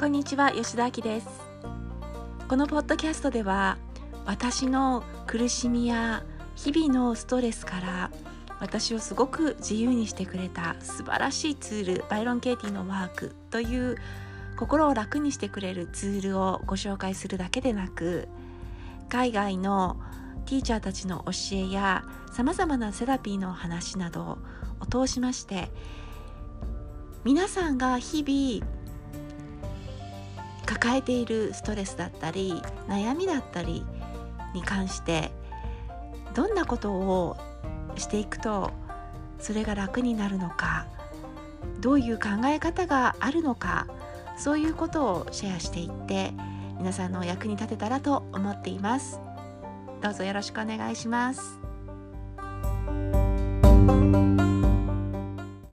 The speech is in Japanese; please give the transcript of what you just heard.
こんにちは吉田明です。このポッドキャストでは私の苦しみや日々のストレスから私をすごく自由にしてくれた素晴らしいツールバイロン・ケイティのワークという心を楽にしてくれるツールをご紹介するだけでなく海外のティーチャーたちの教えやさまざまなセラピーの話などを通しまして皆さんが日々抱えているストレスだったり悩みだったりに関してどんなことをしていくとそれが楽になるのかどういう考え方があるのかそういうことをシェアしていって皆さんのお役に立てたらと思っています。どうぞよろしくお願いします。